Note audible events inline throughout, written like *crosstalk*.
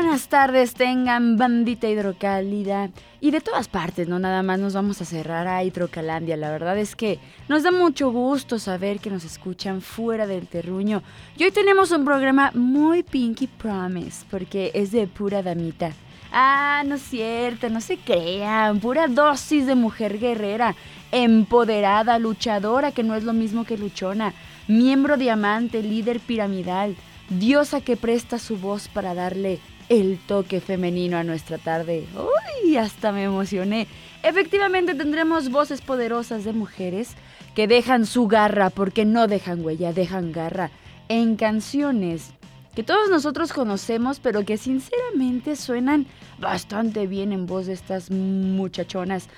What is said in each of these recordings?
Buenas tardes, tengan bandita hidrocálida y de todas partes, no nada más nos vamos a cerrar a Hidrocalandia. La verdad es que nos da mucho gusto saber que nos escuchan fuera del terruño. Y hoy tenemos un programa muy Pinky Promise porque es de pura damita. Ah, no es cierto, no se crean, pura dosis de mujer guerrera, empoderada, luchadora, que no es lo mismo que luchona, miembro diamante, líder piramidal, diosa que presta su voz para darle el toque femenino a nuestra tarde. ¡Uy! Hasta me emocioné. Efectivamente tendremos voces poderosas de mujeres que dejan su garra, porque no dejan huella, dejan garra, en canciones que todos nosotros conocemos, pero que sinceramente suenan bastante bien en voz de estas muchachonas.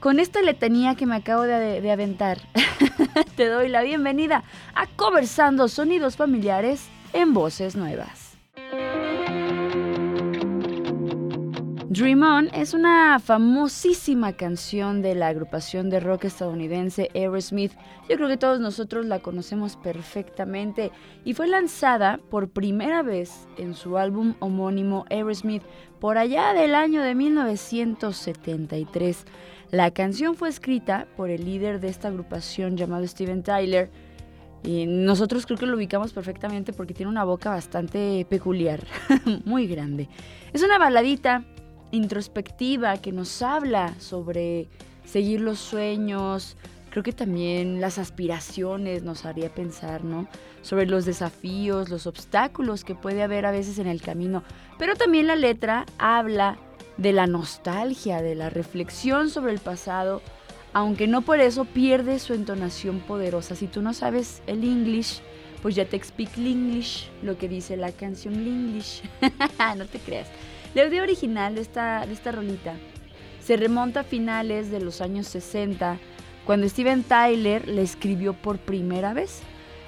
Con esta letanía que me acabo de, de aventar, *laughs* te doy la bienvenida a Conversando Sonidos Familiares en Voces Nuevas. Dream On es una famosísima canción de la agrupación de rock estadounidense Aerosmith. Yo creo que todos nosotros la conocemos perfectamente y fue lanzada por primera vez en su álbum homónimo Aerosmith por allá del año de 1973. La canción fue escrita por el líder de esta agrupación llamado Steven Tyler. Y nosotros creo que lo ubicamos perfectamente porque tiene una boca bastante peculiar, *laughs* muy grande. Es una baladita introspectiva que nos habla sobre seguir los sueños, creo que también las aspiraciones nos haría pensar, ¿no? Sobre los desafíos, los obstáculos que puede haber a veces en el camino. Pero también la letra habla de la nostalgia, de la reflexión sobre el pasado, aunque no por eso pierde su entonación poderosa. Si tú no sabes el English, pues ya te explico el English, lo que dice la canción English. *laughs* no te creas. La idea original de esta, de esta rolita se remonta a finales de los años 60, cuando Steven Tyler le escribió por primera vez.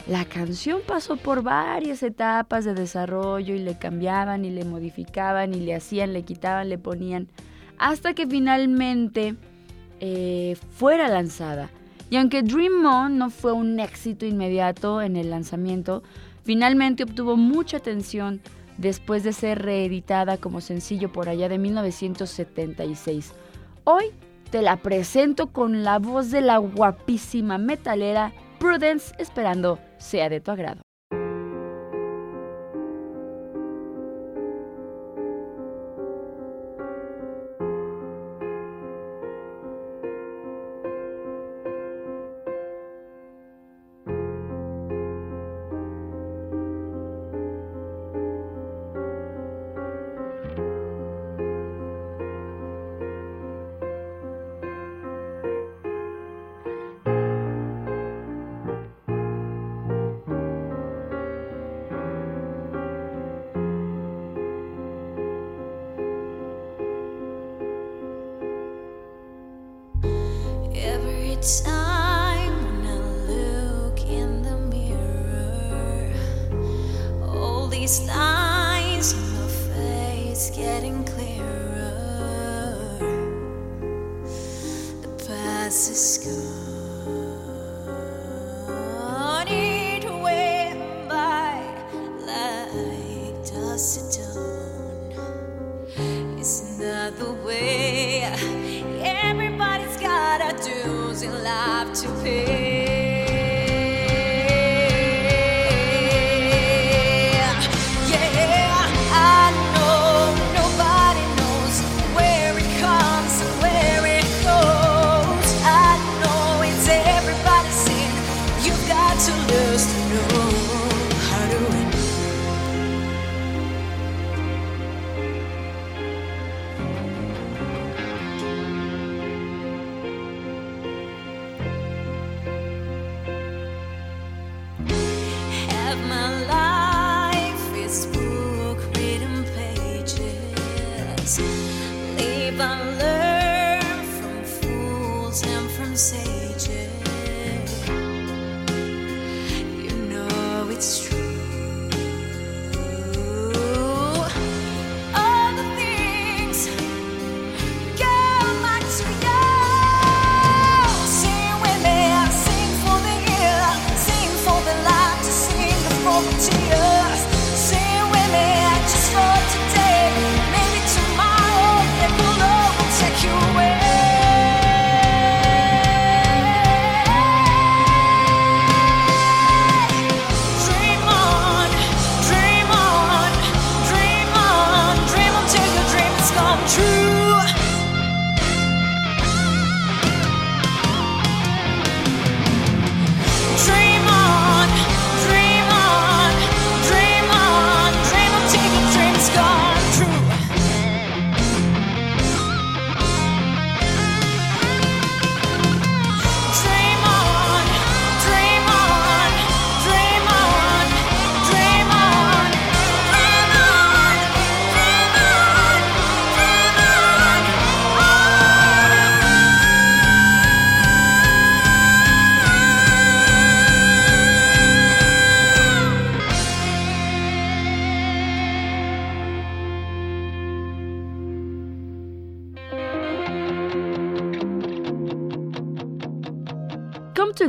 La canción pasó por varias etapas de desarrollo y le cambiaban y le modificaban y le hacían, le quitaban, le ponían, hasta que finalmente eh, fuera lanzada. Y aunque Dream On no fue un éxito inmediato en el lanzamiento, finalmente obtuvo mucha atención después de ser reeditada como sencillo por allá de 1976. Hoy te la presento con la voz de la guapísima metalera Prudence, esperando sea de tu agrado. baby. And learn from fools and from sages.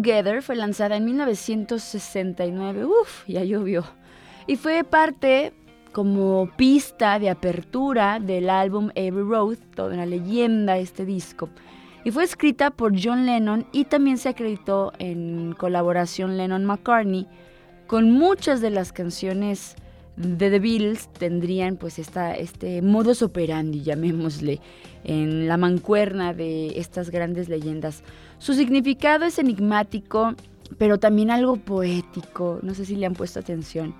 Together fue lanzada en 1969. Uf, ya llovió. Y fue parte como pista de apertura del álbum Every Road, toda una leyenda este disco. Y fue escrita por John Lennon y también se acreditó en colaboración Lennon-McCartney. Con muchas de las canciones The Beatles tendrían pues esta, este modus operandi, llamémosle, en la mancuerna de estas grandes leyendas. Su significado es enigmático, pero también algo poético, no sé si le han puesto atención.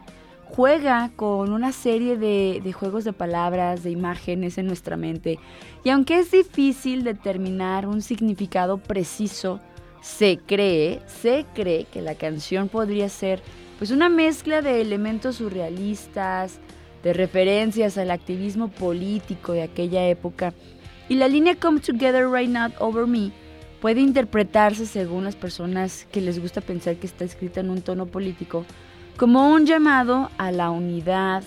Juega con una serie de, de juegos de palabras, de imágenes en nuestra mente, y aunque es difícil determinar un significado preciso, se cree, se cree que la canción podría ser pues una mezcla de elementos surrealistas, de referencias al activismo político de aquella época. Y la línea Come Together Right Now Over Me puede interpretarse según las personas que les gusta pensar que está escrita en un tono político como un llamado a la unidad,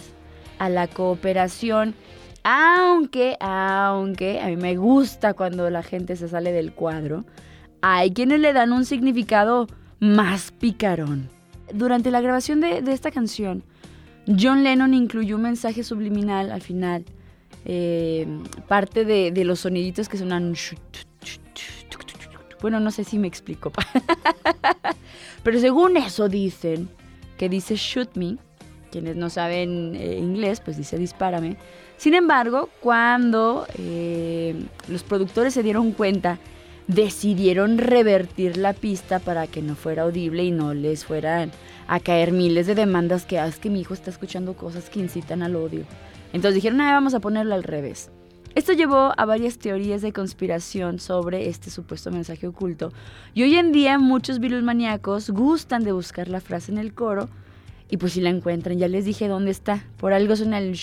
a la cooperación, aunque, aunque a mí me gusta cuando la gente se sale del cuadro, hay quienes le dan un significado más picarón. Durante la grabación de, esta canción, John Lennon incluyó un mensaje subliminal al final, eh, parte de, de los soniditos que sonan... Bueno, no sé si me explico. *laughs* Pero según eso dicen, que dice shoot me, quienes no saben eh, inglés, pues dice dispárame. Sin embargo, cuando eh, los productores se dieron cuenta, decidieron revertir la pista para que no fuera audible y no les fueran a caer miles de demandas que "Ah, es que mi hijo está escuchando cosas que incitan al odio. Entonces dijeron, ah, vamos a ponerlo al revés. Esto llevó a varias teorías de conspiración sobre este supuesto mensaje oculto. Y hoy en día muchos virus maníacos gustan de buscar la frase en el coro. Y pues si la encuentran, ya les dije dónde está. Por algo suena el...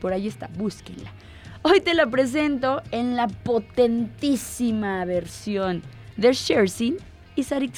Por ahí está, búsquenla. Hoy te la presento en la potentísima versión de Shersin y Sarik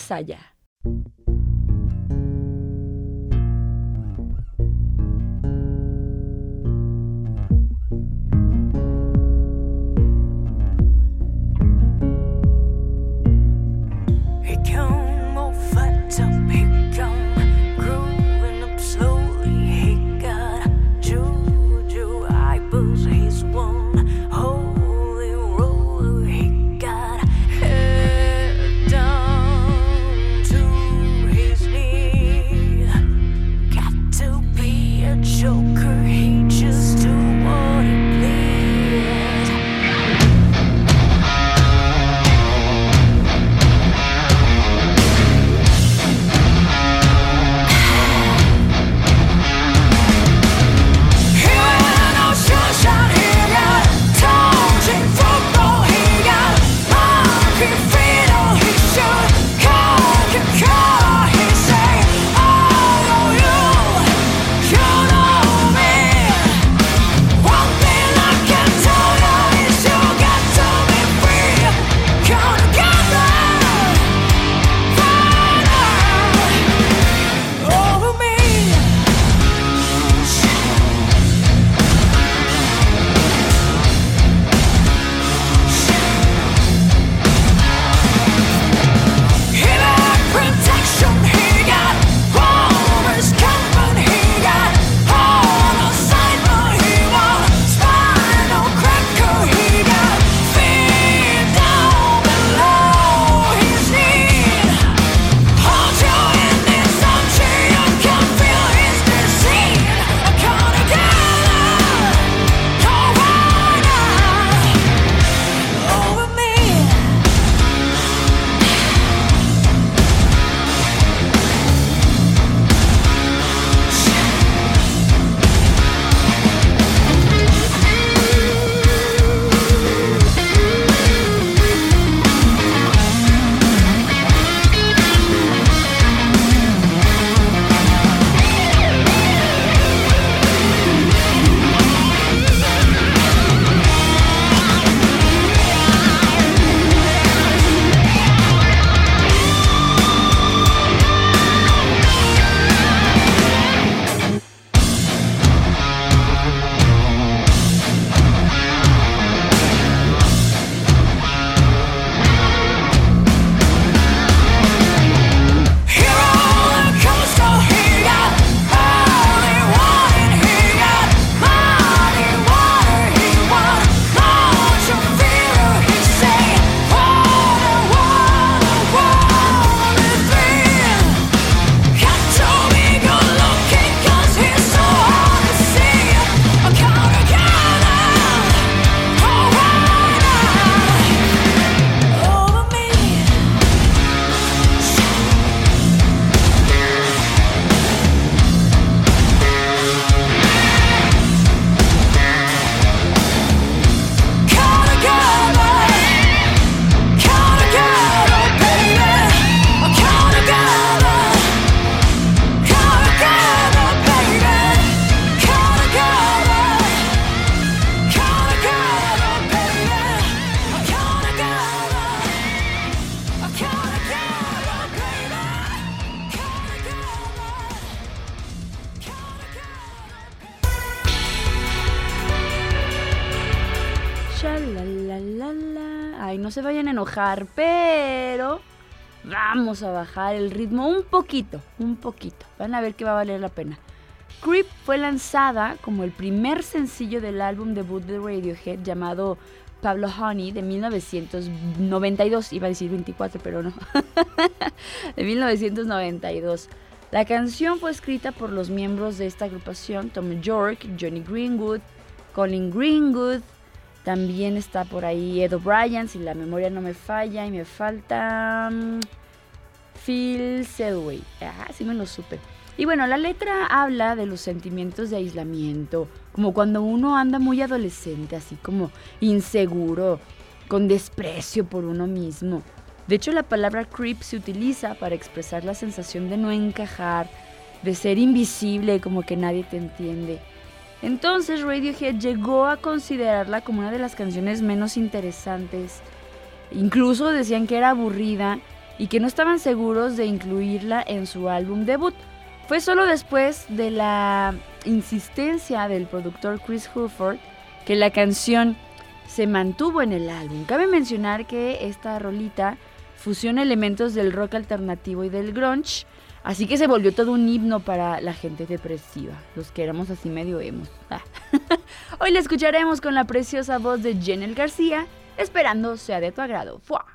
no se vayan a enojar, pero vamos a bajar el ritmo un poquito, un poquito. Van a ver que va a valer la pena. Creep fue lanzada como el primer sencillo del álbum debut de Radiohead llamado Pablo Honey de 1992. Iba a decir 24, pero no. *laughs* de 1992. La canción fue escrita por los miembros de esta agrupación, Tom York, Johnny Greenwood, Colin Greenwood, también está por ahí Ed O'Brien, si la memoria no me falla, y me falta mm, Phil Selway. Ah, sí me lo supe. Y bueno, la letra habla de los sentimientos de aislamiento, como cuando uno anda muy adolescente, así como inseguro, con desprecio por uno mismo. De hecho, la palabra creep se utiliza para expresar la sensación de no encajar, de ser invisible, como que nadie te entiende. Entonces Radiohead llegó a considerarla como una de las canciones menos interesantes. Incluso decían que era aburrida y que no estaban seguros de incluirla en su álbum debut. Fue solo después de la insistencia del productor Chris Huford que la canción se mantuvo en el álbum. Cabe mencionar que esta rolita fusiona elementos del rock alternativo y del grunge, así que se volvió todo un himno para la gente depresiva, los que éramos así medio emos. Ah. *laughs* Hoy la escucharemos con la preciosa voz de Jenel García, esperando sea de tu agrado. ¡Fua!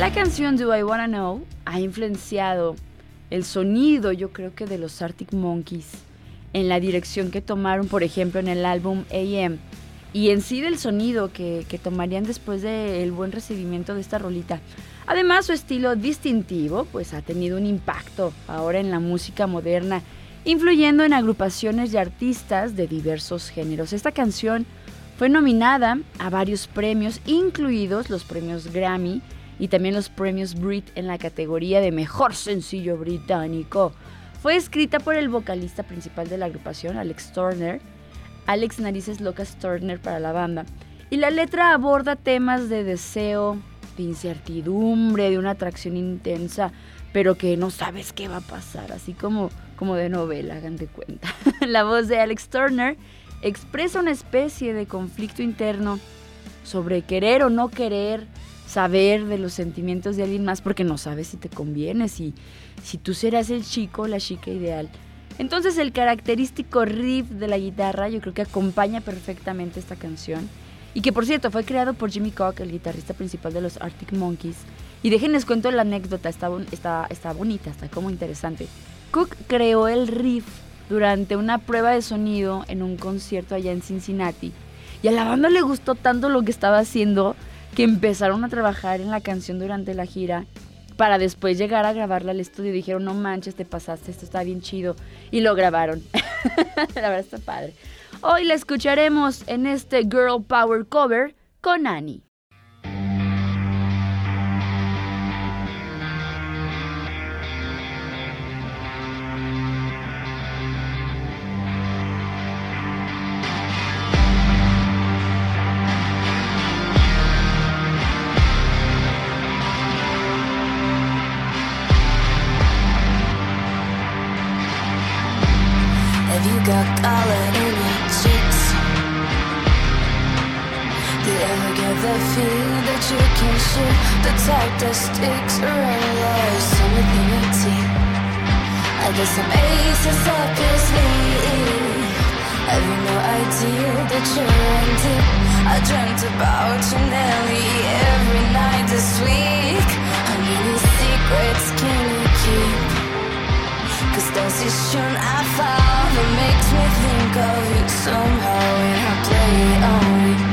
La canción Do I Wanna Know ha influenciado el sonido, yo creo que de los Arctic Monkeys, en la dirección que tomaron, por ejemplo, en el álbum AM, y en sí del sonido que, tomarían después del buen recibimiento de esta rolita. Además, su estilo distintivo, pues ha tenido un impacto ahora en la música moderna, influyendo en agrupaciones y artistas de diversos géneros. Esta canción fue nominada a varios premios, incluidos los premios Grammy, y también los premios Brit en la categoría de Mejor Sencillo Británico. Fue escrita por el vocalista principal de la agrupación, Alex Turner, Alex Narices Locas Turner para la banda, y la letra aborda temas de deseo, de incertidumbre, de una atracción intensa, pero que no sabes qué va a pasar, así como, como de novela, hagan de cuenta. *laughs* la voz de Alex Turner expresa una especie de conflicto interno sobre querer o no querer, saber de los sentimientos de alguien más porque no sabes si te conviene, si, si tú serás el chico o la chica ideal. Entonces el característico riff de la guitarra yo creo que acompaña perfectamente esta canción. Y que por cierto fue creado por Jimmy Cock, el guitarrista principal de los Arctic Monkeys. Y déjenles cuento la anécdota, está, está, está bonita, está como interesante. Cook creó el riff durante una prueba de sonido en un concierto allá en Cincinnati. Y a la banda le gustó tanto lo que estaba haciendo que empezaron a trabajar en la canción durante la gira para después llegar a grabarla al estudio. Dijeron, no manches, te pasaste, esto está bien chido. Y lo grabaron. *laughs* la verdad está padre. Hoy la escucharemos en este Girl Power Cover con Annie. Get the feeling that you can shoot the type that sticks around like something in teeth? I guess I'm aces up his sleeve. Having no idea that you're in deep. I dreamt about you nearly every night this week. How many secrets can you keep? Cause tune I found that makes me think of you somehow when I play it on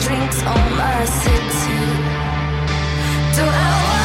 drinks on my city. Don't I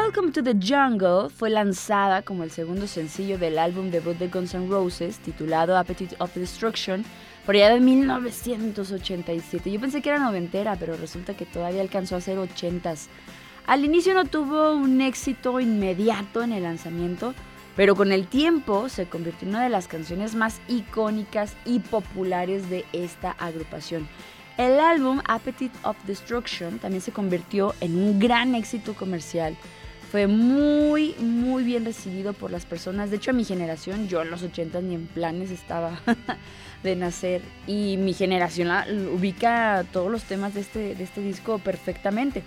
Welcome to the Jungle fue lanzada como el segundo sencillo del álbum debut de Guns N' Roses titulado Appetite of Destruction por allá de 1987. Yo pensé que era noventera, pero resulta que todavía alcanzó a ser ochentas. Al inicio no tuvo un éxito inmediato en el lanzamiento, pero con el tiempo se convirtió en una de las canciones más icónicas y populares de esta agrupación. El álbum Appetite of Destruction también se convirtió en un gran éxito comercial. Fue muy, muy bien recibido por las personas. De hecho, a mi generación, yo en los 80 ni en planes estaba *laughs* de nacer. Y mi generación la- ubica todos los temas de este, de este disco perfectamente.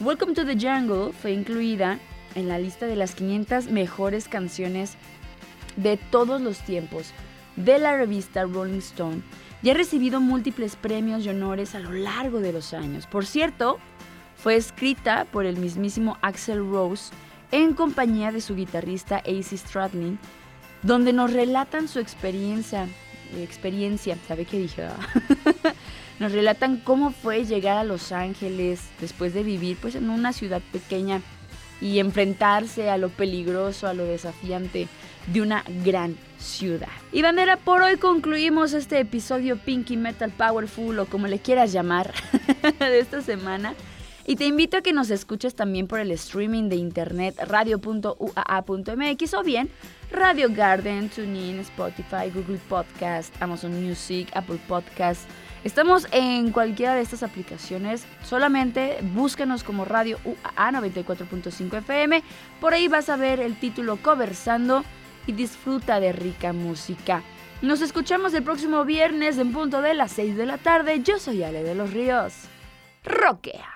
Welcome to the Jungle fue incluida en la lista de las 500 mejores canciones de todos los tiempos de la revista Rolling Stone y ha recibido múltiples premios y honores a lo largo de los años. Por cierto, fue escrita por el mismísimo Axel Rose en compañía de su guitarrista AC Stradlin, donde nos relatan su experiencia, experiencia, ¿sabe qué dije? *laughs* nos relatan cómo fue llegar a Los Ángeles después de vivir pues en una ciudad pequeña y enfrentarse a lo peligroso, a lo desafiante de una gran ciudad. Y bandera, por hoy concluimos este episodio Pinky Metal Powerful o como le quieras llamar *laughs* de esta semana. Y te invito a que nos escuches también por el streaming de internet radio.uaa.mx o bien Radio Garden, TuneIn, Spotify, Google Podcast, Amazon Music, Apple Podcast. Estamos en cualquiera de estas aplicaciones. Solamente búscanos como Radio UAA 94.5 FM. Por ahí vas a ver el título Conversando y disfruta de rica música. Nos escuchamos el próximo viernes en punto de las 6 de la tarde. Yo soy Ale de los Ríos. Roquea.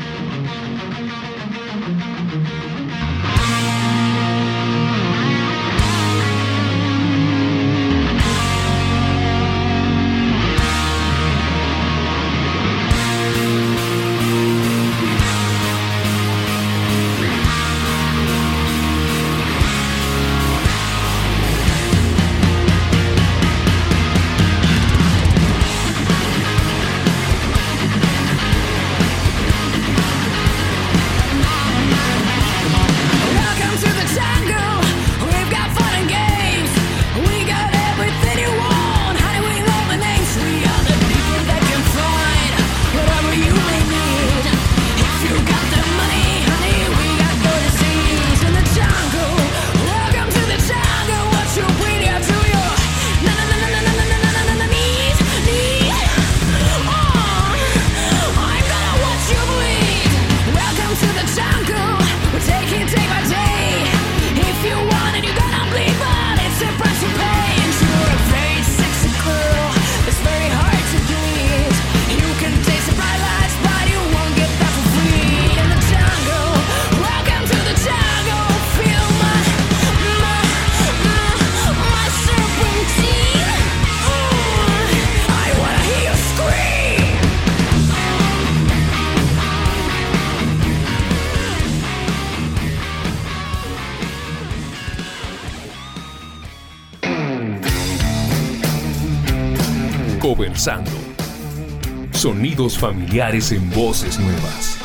Familiares en voces nuevas.